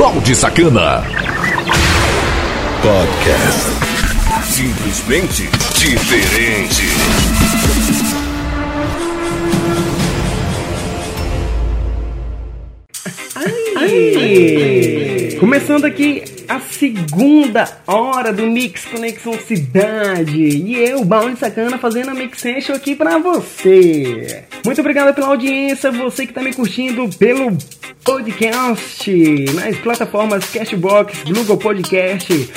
Balde Sacana. Podcast. Simplesmente diferente. Começando aqui a segunda hora do Mix Conexão Cidade. E eu, Balde Sacana, fazendo a Mix Session aqui pra você. Muito obrigado pela audiência, você que tá me curtindo pelo podcast nas plataformas Cashbox, Google Podcast,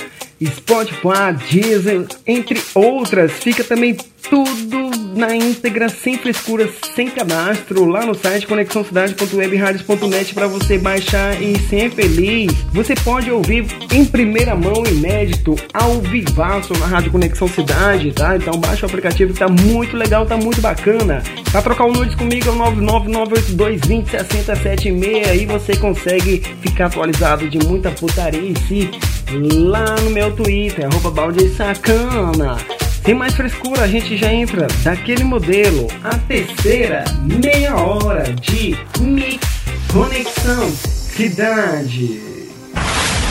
Spotify, Deezer, entre outras. Fica também tudo na íntegra, sem frescura, sem cadastro, lá no site conexãocidade.webradios.net para você baixar e ser feliz. Você pode ouvir em primeira mão, inédito, ao vivaço na Rádio Conexão Cidade, tá? Então baixa o aplicativo, tá muito legal, tá muito bacana. Pra trocar o nudes comigo é o 99982206076 aí você consegue ficar atualizado de muita putaria em si lá no meu Twitter, arroba balde sacana. Sem mais frescura, a gente já entra daquele modelo, a terceira meia hora de Mix Conexão Cidade.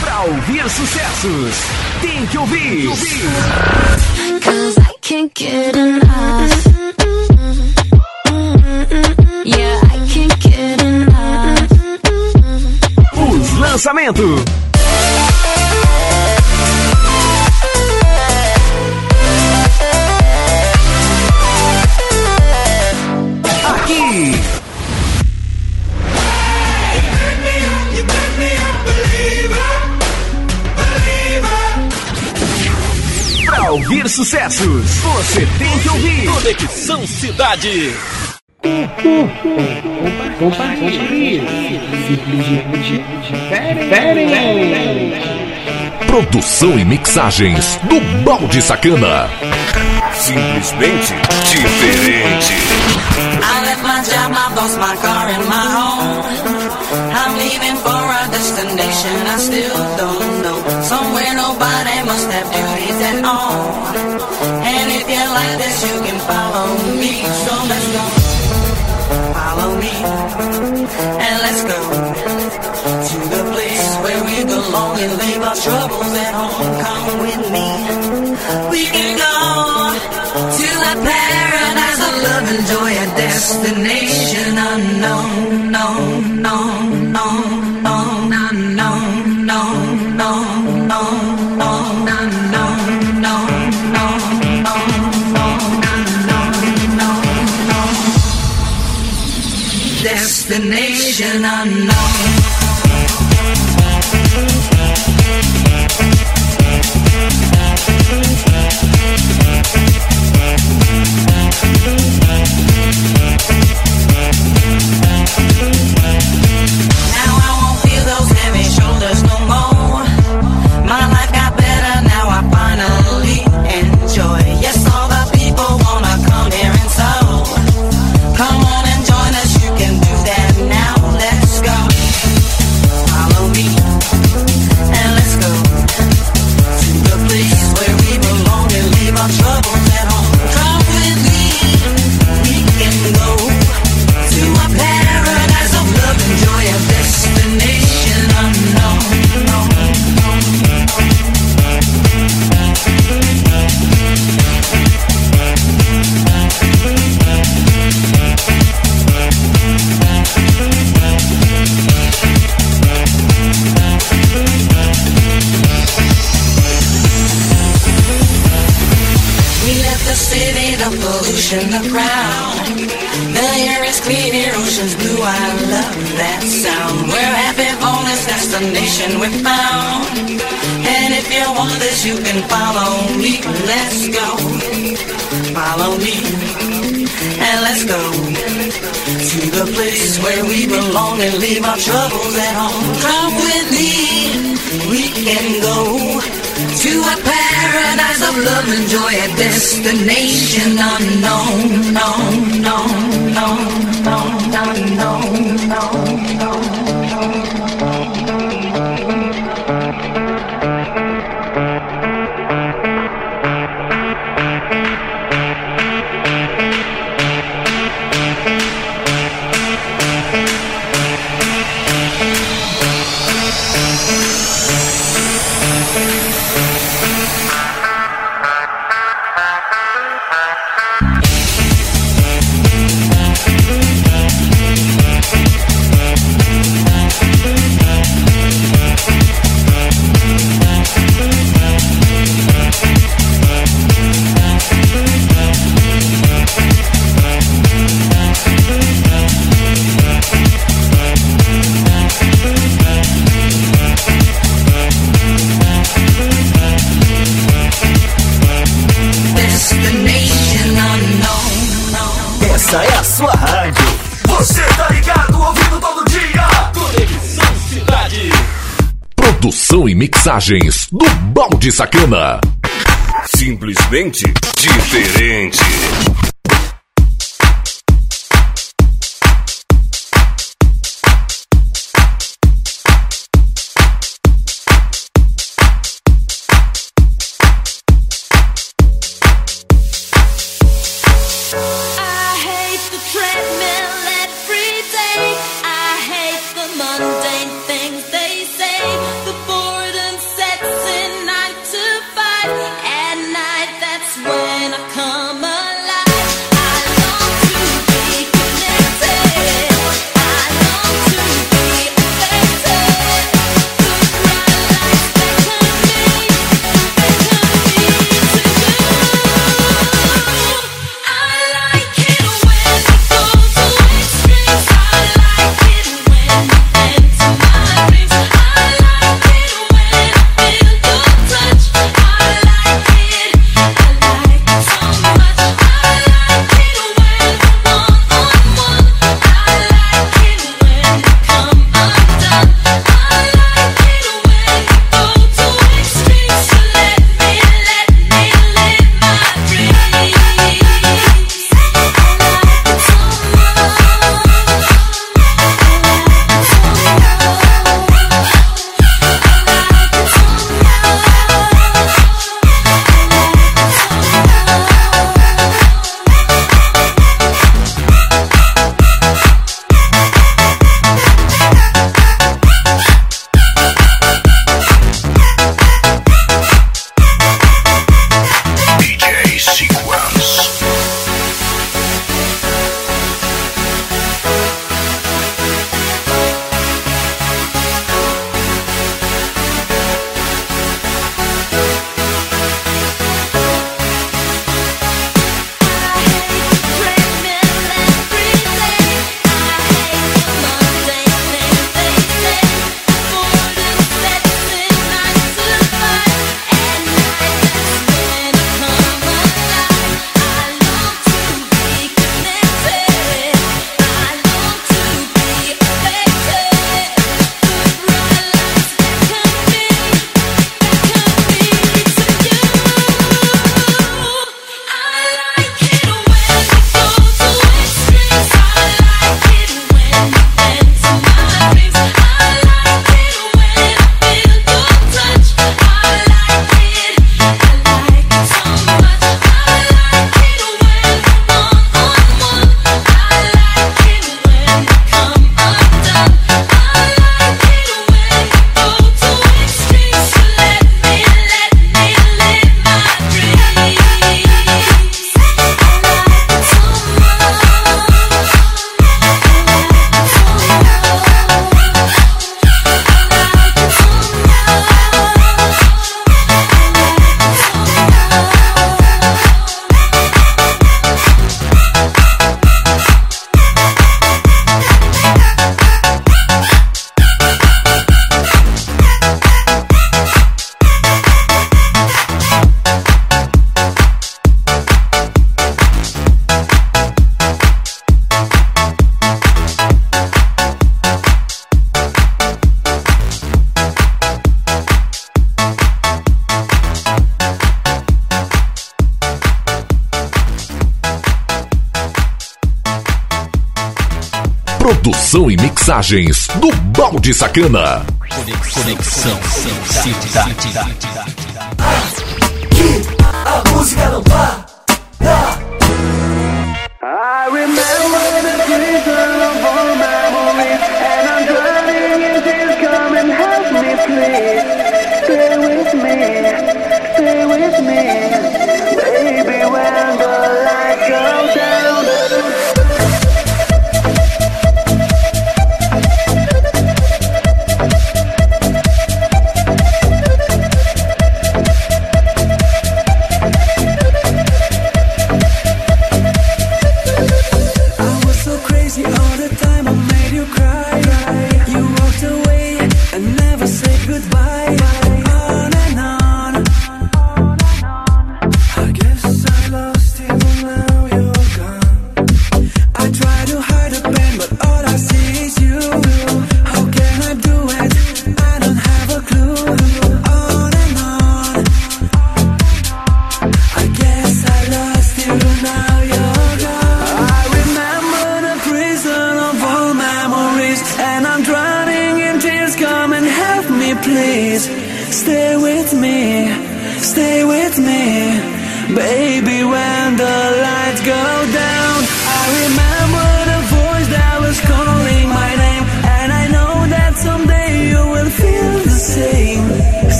Pra ouvir sucessos, tem que ouvir. Cause I can't get enough. Yeah, I can't get enough. Os lançamentos. Ouvir sucessos, você tem que ouvir. Conexão Cidade. Compartilhe. Simplesmente diferente. Produção e mixagens do Balde Sacana. Simplesmente diferente. I left my job, my boss, my car, and my home. I'm leaving for a destination I still don't know. Somewhere nobody must have duties at all. And if you like this, you can follow me. So let's go. Follow me. And let's go to the place where we belong and leave our troubles at home. Come with me. We can go to a paradise of love and joy, a destination unknown, known, known, Destination unknown. e mixagens do Balde Sacana. Simplesmente diferente. Imagens do Balde Sacana. Conexão Cidade. Aqui a música não para.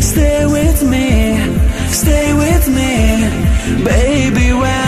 Stay with me, stay with me, baby.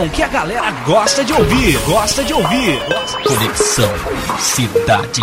som que a galera gosta de ouvir, gosta de ouvir. Conexão Cidade.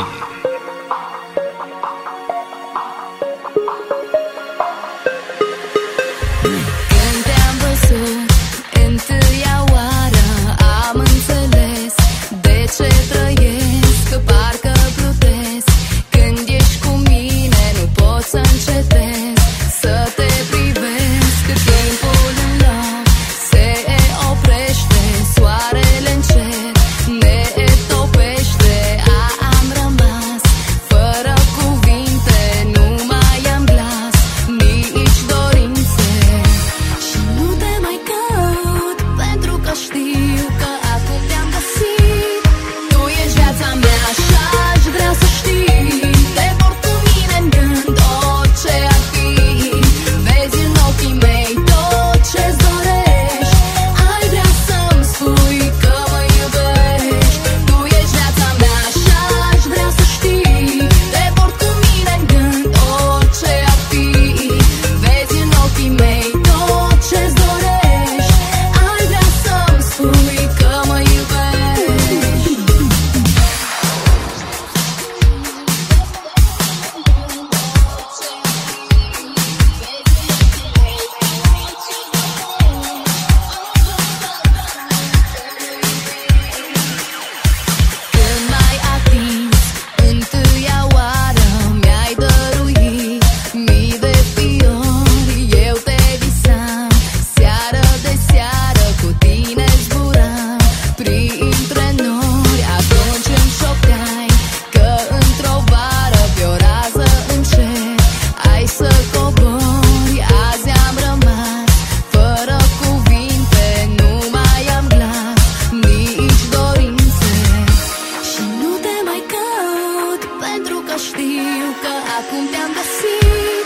știu că acum te-am găsit.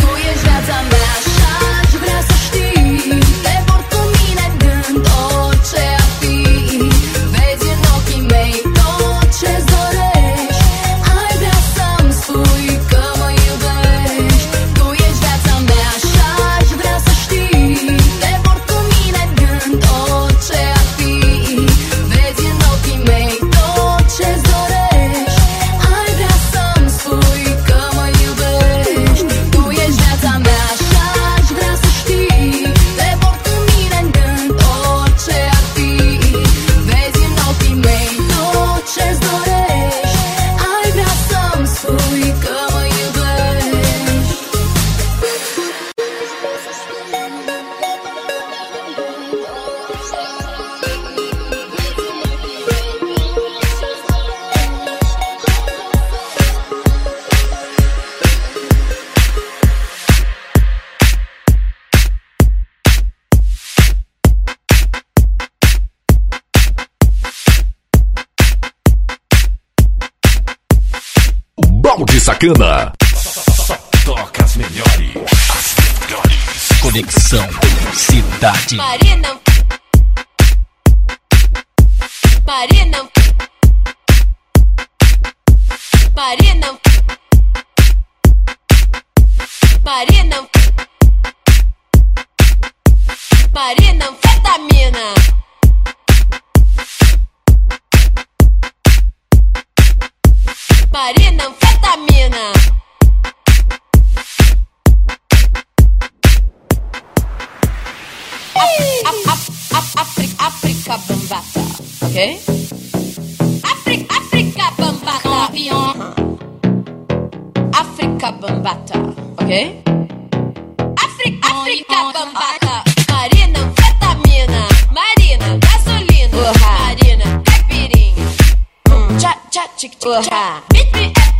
Tu ești viața mea Americana. ok? África, África bambata, pion. África bambata, ok? África, África bambata. Marina, vitamina. Marina, gasolina. Marina, caipirinha. Tchá, tchá, tchic, tchá. Beat me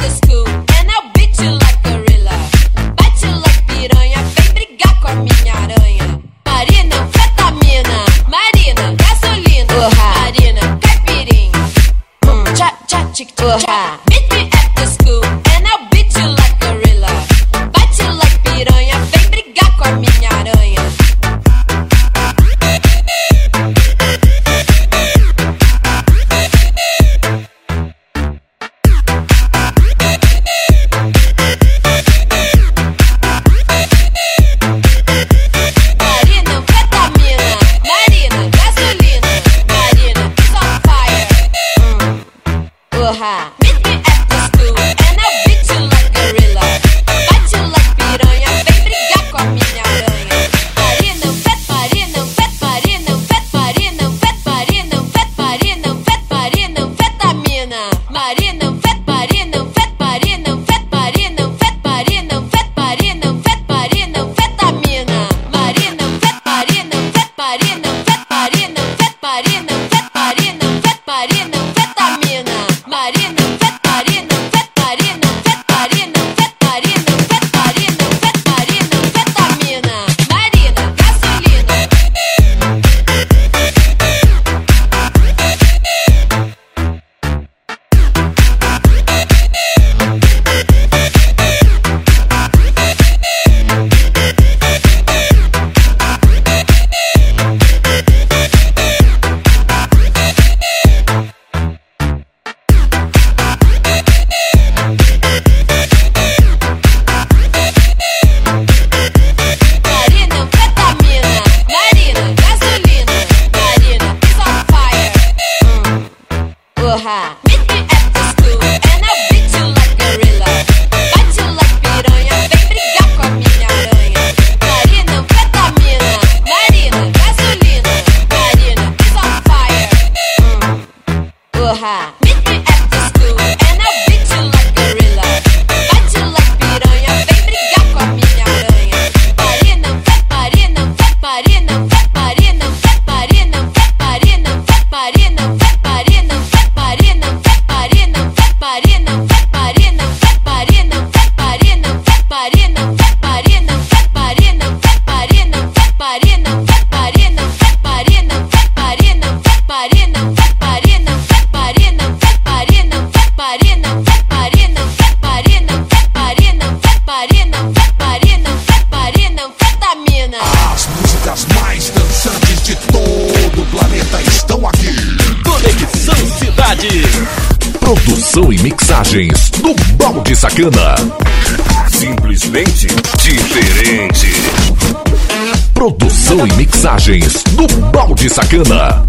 do Balde Sacana.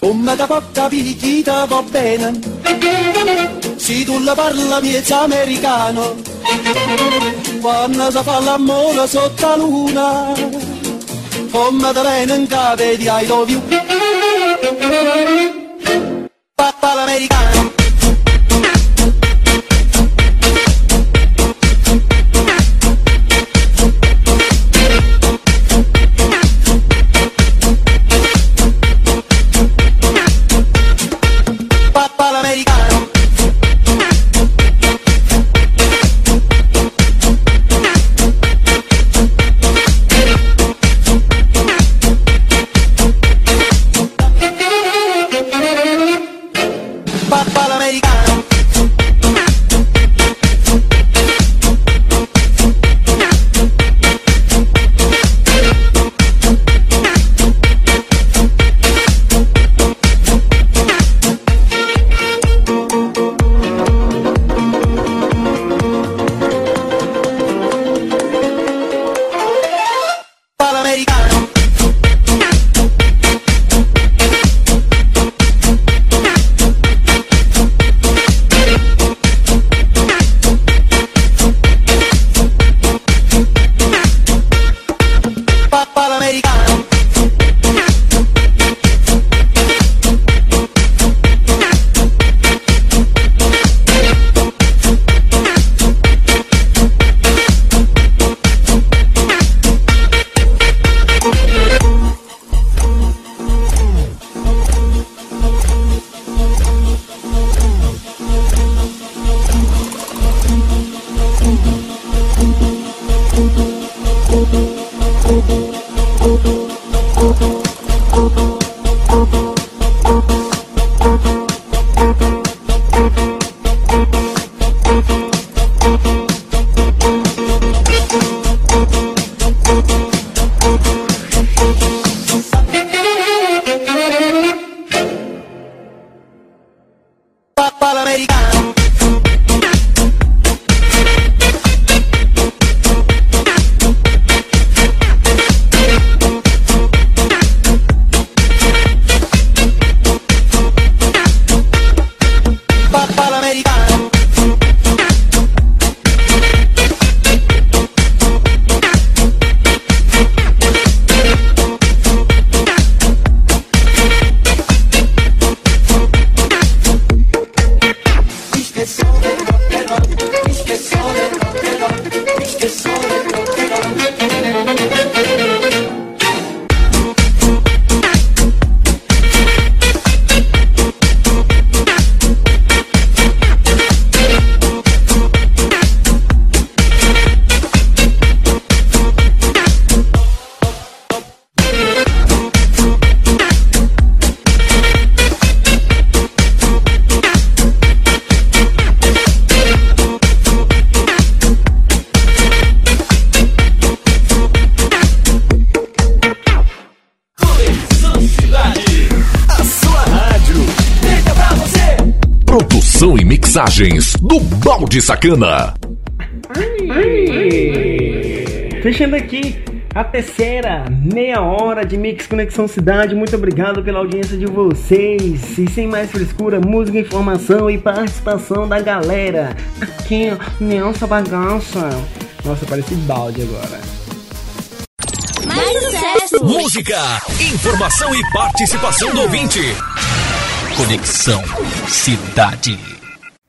Come da porta pirichita va bene, se tu la parla miezza americano, quando si fa l'amore sotto la luna, come da bene in cave di I love. All americano Mixagens do Balde Sacana. Fechando aqui a terceira meia hora de Mix Conexão Cidade. Muito obrigado pela audiência de vocês. E sem mais frescura, música, informação e participação da galera. Aqui, ó, nessa bagaça. Nossa, parece balde agora. Mais sucesso! Música, informação e participação do ouvinte. Conexão Cidade.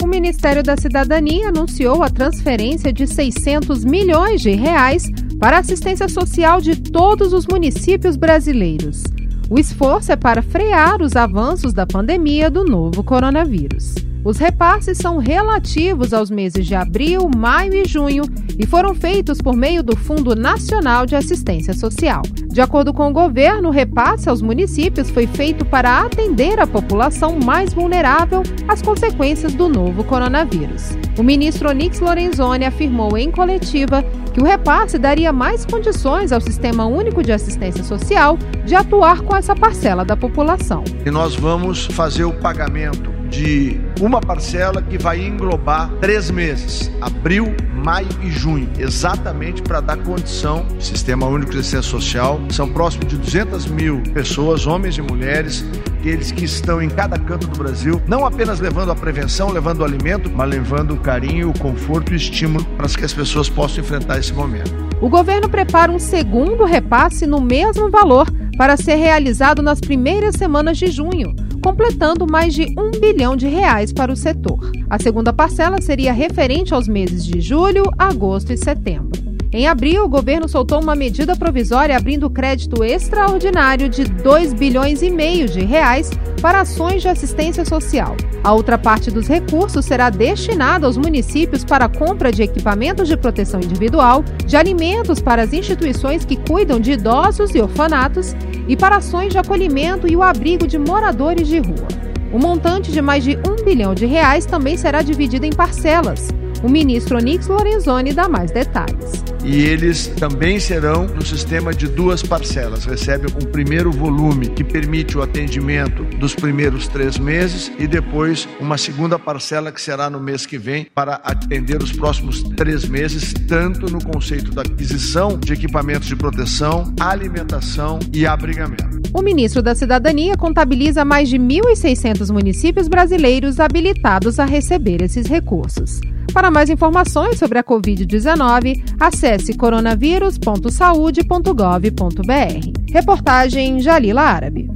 O Ministério da Cidadania anunciou a transferência de 600 milhões de reais para assistência social de todos os municípios brasileiros. O esforço é para frear os avanços da pandemia do novo coronavírus. Os repasses são relativos aos meses de abril, maio e junho e foram feitos por meio do Fundo Nacional de Assistência Social. De acordo com o governo, o repasse aos municípios foi feito para atender a população mais vulnerável às consequências do novo coronavírus. O ministro Onix Lorenzoni afirmou em coletiva que o repasse daria mais condições ao Sistema Único de Assistência Social de atuar com essa parcela da população. E nós vamos fazer o pagamento de uma parcela que vai englobar três meses, abril, maio e junho, exatamente para dar condição Sistema Único de Assistência Social. São próximo de 200 mil pessoas, homens e mulheres, aqueles que estão em cada canto do Brasil, não apenas levando a prevenção, levando o alimento, mas levando o carinho, o conforto e o estímulo para que as pessoas possam enfrentar esse momento. O governo prepara um segundo repasse no mesmo valor para ser realizado nas primeiras semanas de junho, completando mais de um bilhão de reais para o setor. A segunda parcela seria referente aos meses de julho, agosto e setembro. Em abril, o governo soltou uma medida provisória abrindo crédito extraordinário de 2 bilhões e meio de reais para ações de assistência social. A outra parte dos recursos será destinada aos municípios para a compra de equipamentos de proteção individual, de alimentos para as instituições que cuidam de idosos e orfanatos e para ações de acolhimento e o abrigo de moradores de rua. O montante de mais de um bilhão de reais também será dividido em parcelas. O ministro Onix Lorenzoni dá mais detalhes. E eles também serão no sistema de duas parcelas. Recebe um primeiro volume que permite o atendimento dos primeiros três meses e depois uma segunda parcela que será no mês que vem para atender os próximos três meses, tanto no conceito da aquisição de equipamentos de proteção, alimentação e abrigamento. O ministro da Cidadania contabiliza mais de 1.600 municípios brasileiros habilitados a receber esses recursos. Para mais informações sobre a Covid-19, acesse coronavírus.saude.gov.br. Reportagem Jalila Árabe.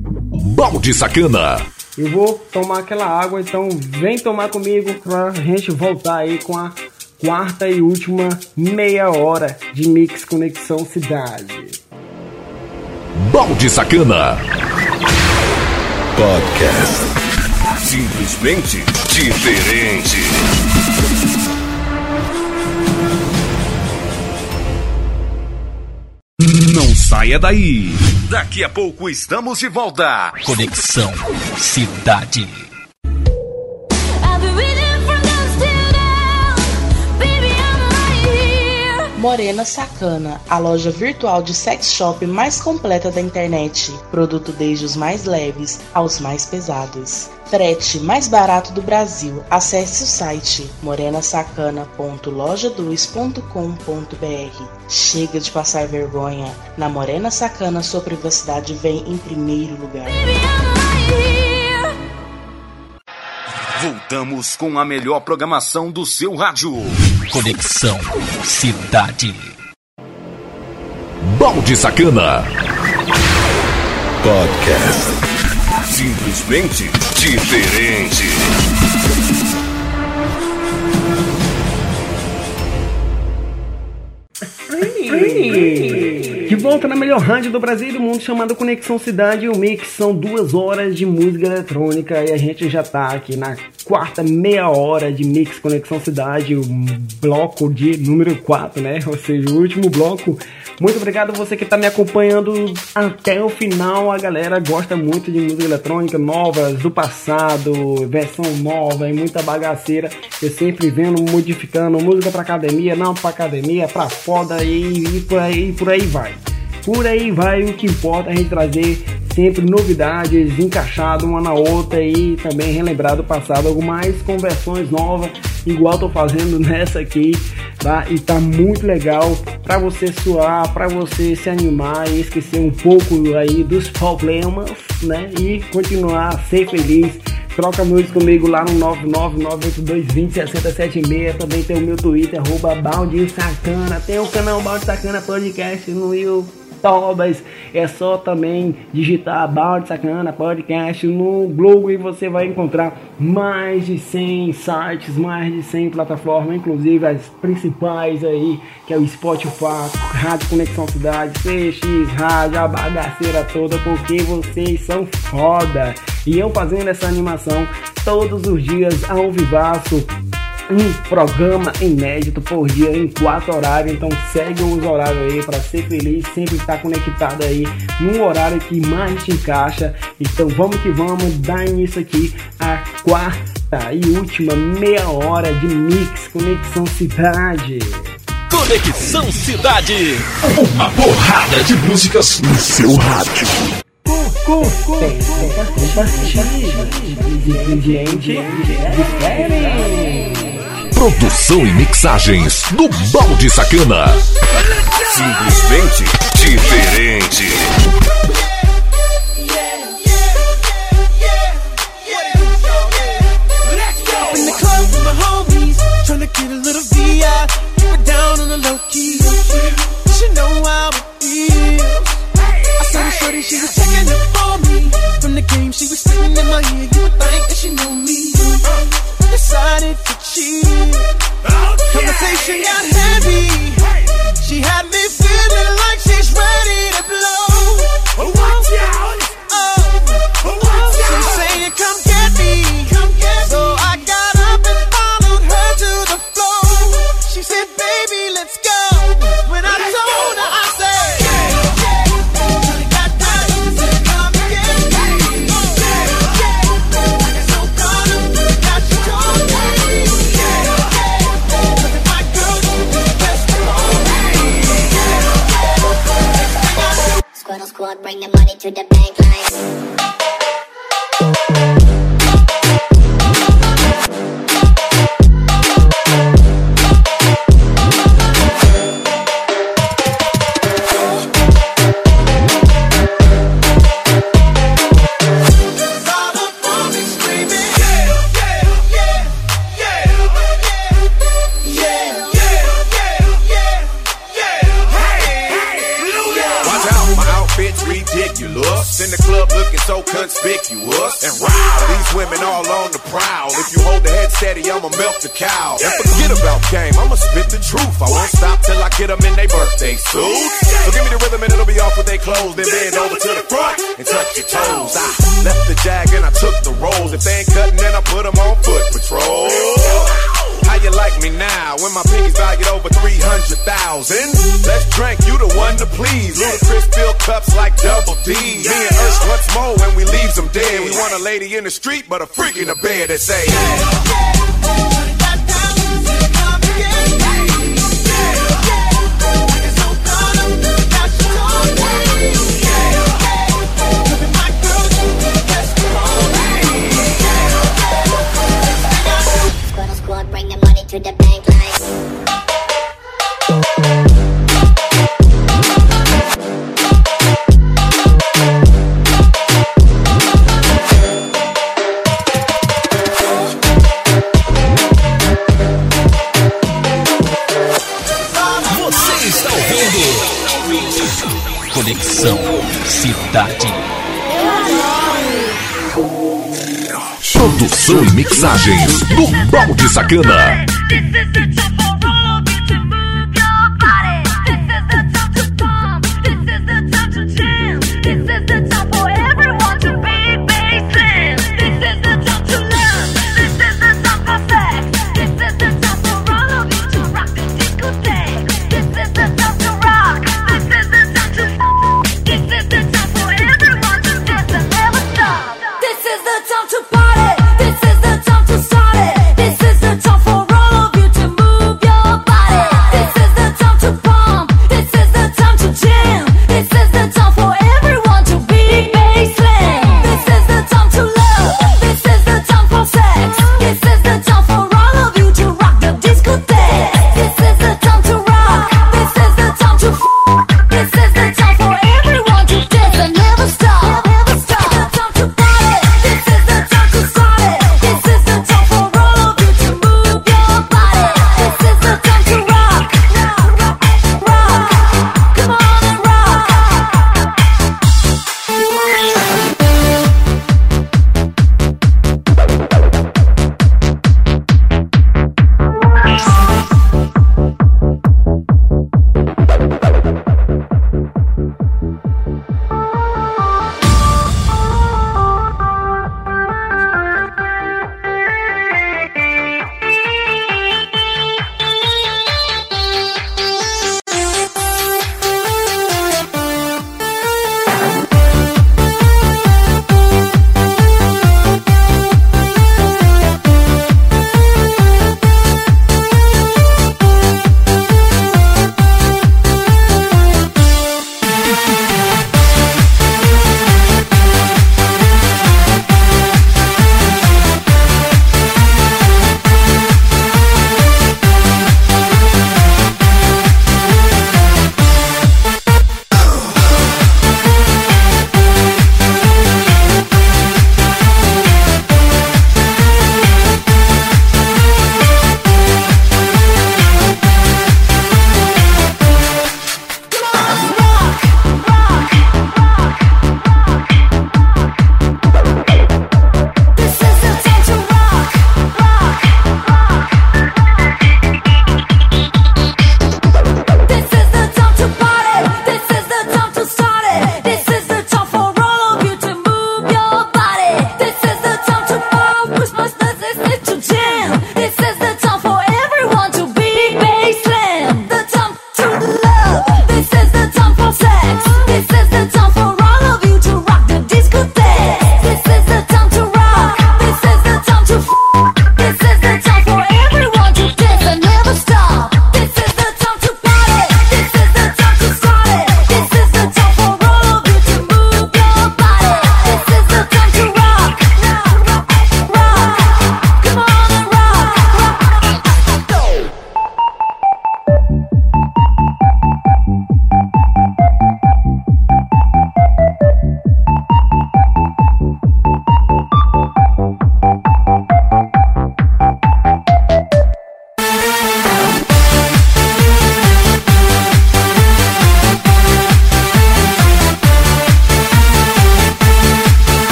Balde Sacana. Eu vou tomar aquela água, então vem tomar comigo pra gente voltar aí com a quarta e última meia hora de Mix Conexão Cidade. Balde Sacana. Podcast. Simplesmente diferente. Saia daí. Daqui a pouco estamos de volta. Conexão Cidade. Morena Sacana, a loja virtual de sex shop mais completa da internet. Produto desde os mais leves aos mais pesados. Frete mais barato do Brasil. Acesse o site morenasacana.lojaduz.com.br. Chega de passar vergonha. Na Morena Sacana, sua privacidade vem em primeiro lugar. Baby, Voltamos com a melhor programação do seu rádio. Conexão Cidade. Balde Sacana. Podcast. Simplesmente diferente. De volta na melhor rádio do Brasil e do mundo, chamada Conexão Cidade e o Mix. São duas horas de música eletrônica e a gente já tá aqui na quarta meia hora de Mix Conexão Cidade, o bloco de número 4, né? Ou seja, o último bloco. Muito obrigado você que tá me acompanhando até o final. A galera gosta muito de música eletrônica, novas, do passado, versão nova e muita bagaceira. Eu sempre vendo, modificando, música pra academia, não pra academia, pra foda e, e por aí, por aí vai. Por aí vai, o que importa é a gente trazer sempre novidades encaixado uma na outra e também relembrar do passado, algo mais com versões novas, igual tô fazendo nessa aqui, tá? E tá muito legal para você suar, para você se animar e esquecer um pouco aí dos problemas, né? E continuar a ser feliz. Troca música comigo lá no 99982206076. Também tem o meu Twitter, arroba Balde Sacana. Tem o canal Balde Sacana Podcast no YouTube. Tobas, é só também digitar Balde Sacana Podcast no Google e você vai encontrar mais de 100 sites, mais de 100 plataformas, inclusive as principais aí, que é o Spotify, Rádio Conexão Cidade, CX, Rádio, a bagaceira toda, porque vocês são foda. E eu fazendo essa animação todos os dias ao vivaço um programa inédito por dia em quatro horários. Então segue os horários aí para ser feliz, sempre estar conectado aí num horário que mais te encaixa. Então vamos que vamos dar início aqui a quarta e última meia hora de mix Conexão Cidade. Conexão Cidade. Uma porrada de músicas no seu rádio. Ingrediente diferente. Produção e mixagens do Balde Sacana. Simplesmente diferente. In the club with my homies, tryna get a little VI. We're down on the low key. She know how it feels. I saw the shorty, she was checking up for me. From the game, she was sitting in my ear. You would think that she knew me. Decided to cheat. Conversation got heavy. She had me feeling like she's ready to blow. To the bank do Balde Sacana.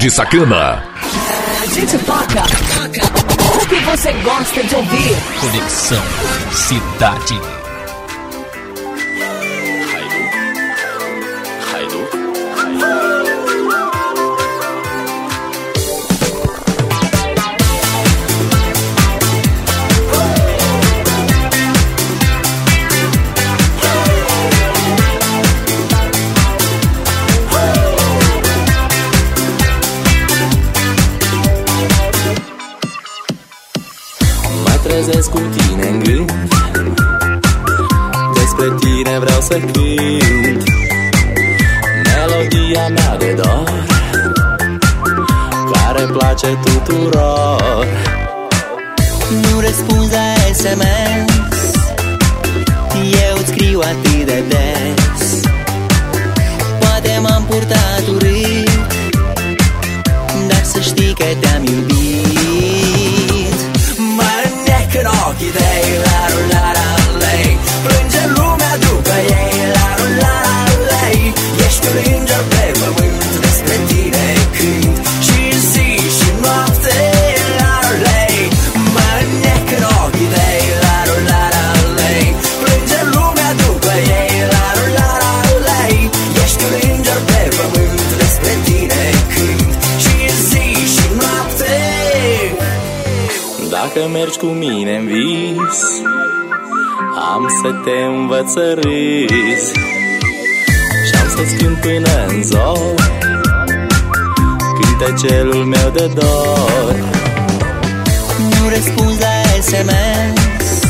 de Sacana. A gente toca, o que você gosta de ouvir. Conexão Cidade. cu tine în gând. Despre tine vreau să cânt. Melodia mea de dor Care place tuturor. te învăț să Și am să-ți cânt până în zor Cântecelul meu de dor Nu răspunzi la SMS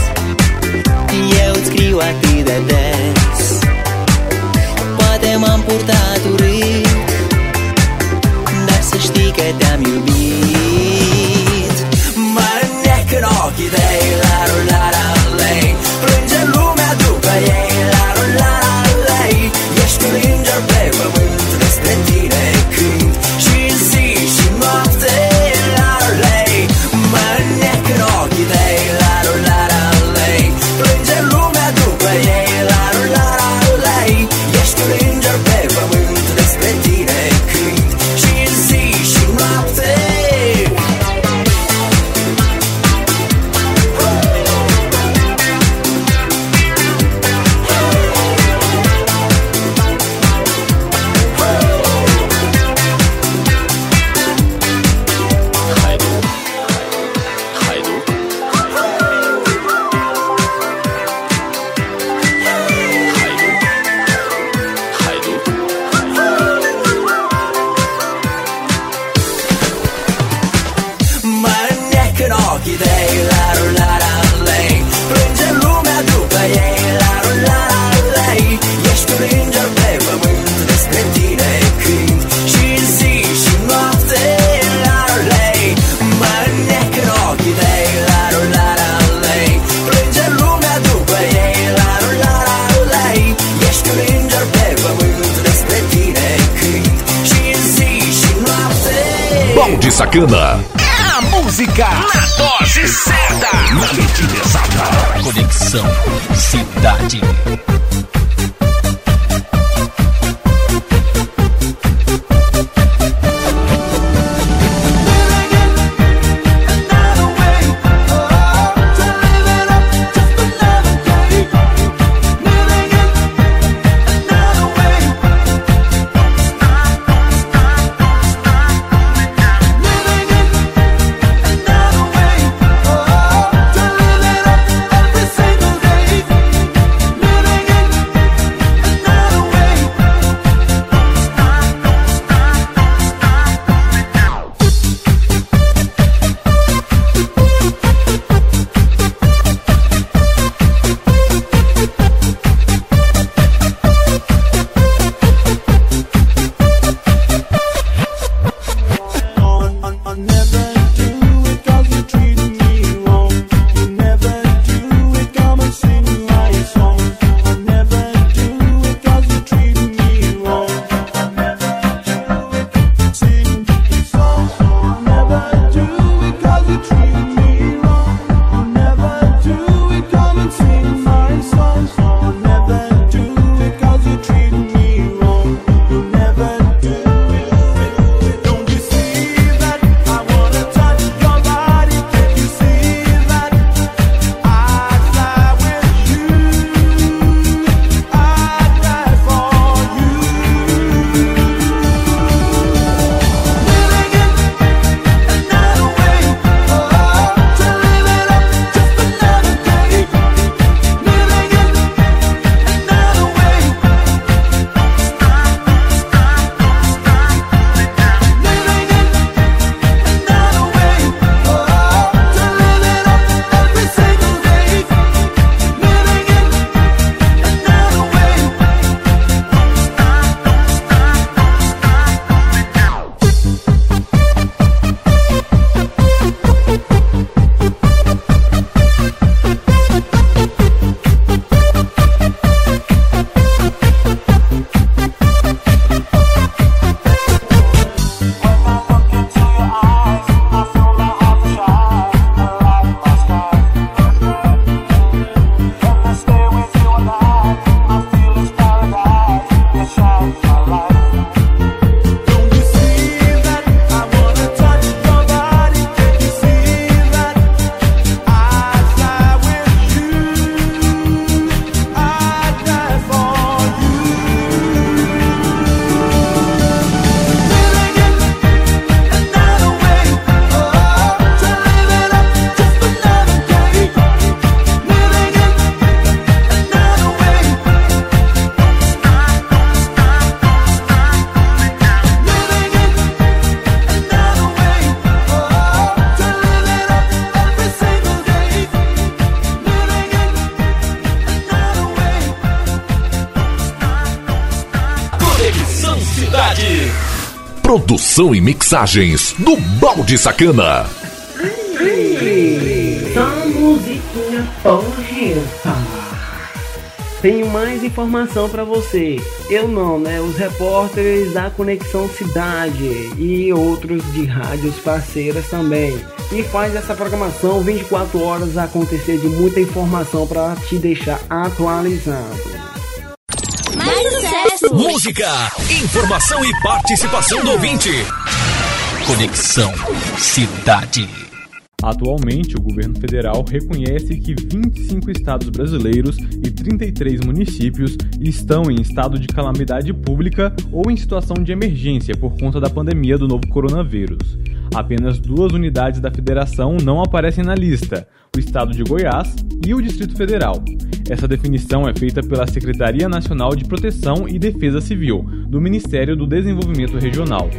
Eu îți scriu atât de des Poate m-am purtat urât Dar să știi că te-am iubit Mă în ochii tăi, la rularea lei Plânge É a música na dose certa, na medida exata. Conexão Cidade. Produção e mixagens do Balde Sacana. Porreta. Tenho mais informação pra você. Eu não, né? Os repórteres da Conexão Cidade e outros de rádios parceiras também. E faz essa programação 24 horas acontecer de muita informação pra te deixar atualizado. Música, informação e participação do ouvinte. Conexão Cidade. Atualmente, o governo federal reconhece que 25 estados brasileiros e 33 municípios estão em estado de calamidade pública ou em situação de emergência por conta da pandemia do novo coronavírus. Apenas duas unidades da federação não aparecem na lista: o estado de Goiás e o Distrito Federal. Essa definição é feita pela Secretaria Nacional de Proteção e Defesa Civil, do Ministério do Desenvolvimento Regional.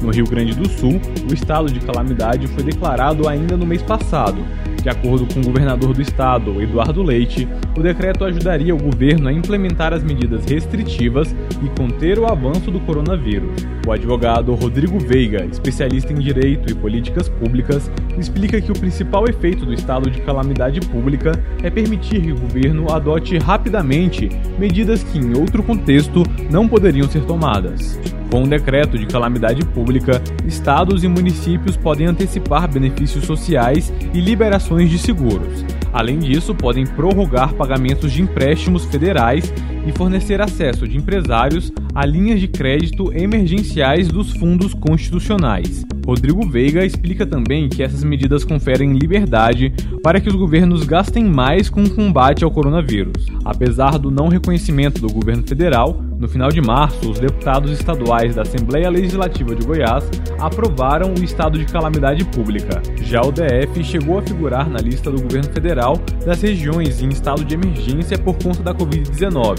No Rio Grande do Sul, o estado de calamidade foi declarado ainda no mês passado. De acordo com o governador do estado, Eduardo Leite, o decreto ajudaria o governo a implementar as medidas restritivas e conter o avanço do coronavírus. O advogado Rodrigo Veiga, especialista em direito e políticas públicas, explica que o principal efeito do estado de calamidade pública é permitir que o governo adote rapidamente medidas que, em outro contexto, não poderiam ser tomadas. Com o decreto de calamidade pública, estados e municípios podem antecipar benefícios sociais e liberações de seguros. Além disso, podem prorrogar pagamentos de empréstimos federais e fornecer acesso de empresários a linhas de crédito emergenciais dos fundos constitucionais. Rodrigo Veiga explica também que essas medidas conferem liberdade para que os governos gastem mais com o combate ao coronavírus. Apesar do não reconhecimento do governo federal, no final de março, os deputados estaduais da Assembleia Legislativa de Goiás aprovaram o estado de calamidade pública. Já o DF chegou a figurar na lista do governo federal das regiões em estado de emergência por conta da Covid-19,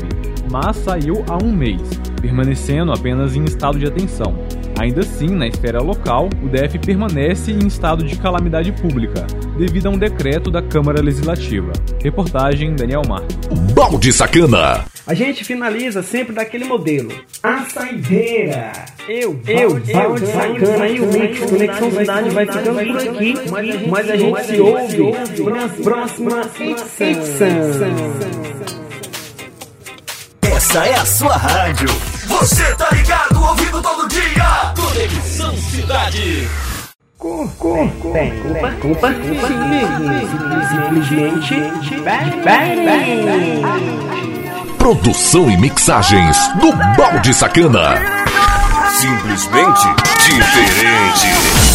mas saiu há um mês, permanecendo apenas em estado de atenção. Ainda assim, na esfera local, o DF permanece em estado de calamidade pública, devido a um decreto da Câmara Legislativa. Reportagem Daniel Marques. Balde Sacana. A gente finaliza sempre daquele modelo. A saideira. Eu, eu, balde sacana e o Mix Conexão Cidade vai ficando por aqui. Mas a gente se ouve na próxima edição. Essa é a sua rádio. Você tá ligado, ouvindo todo dia. Conexão Cidade. Culpa, culpa, culpa, simplesmente. Produção e mixagens do Balde Sacana. Simplesmente diferente.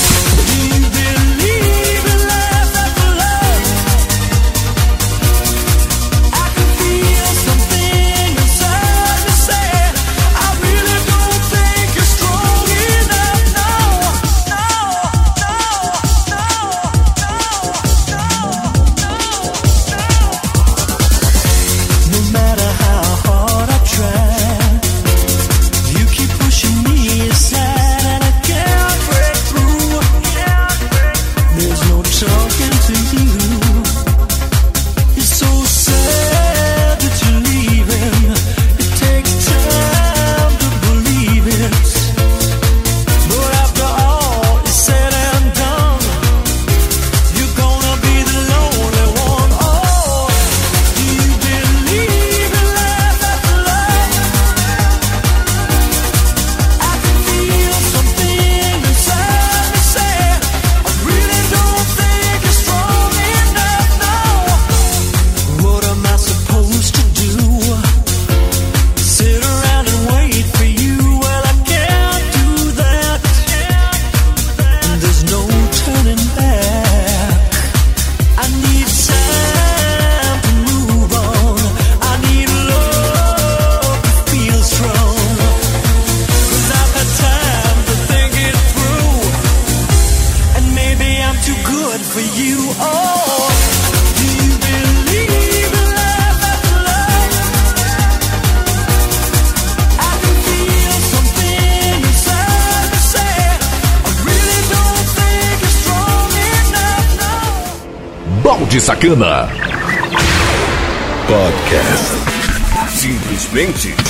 Balde Sacana. Podcast. Simplesmente.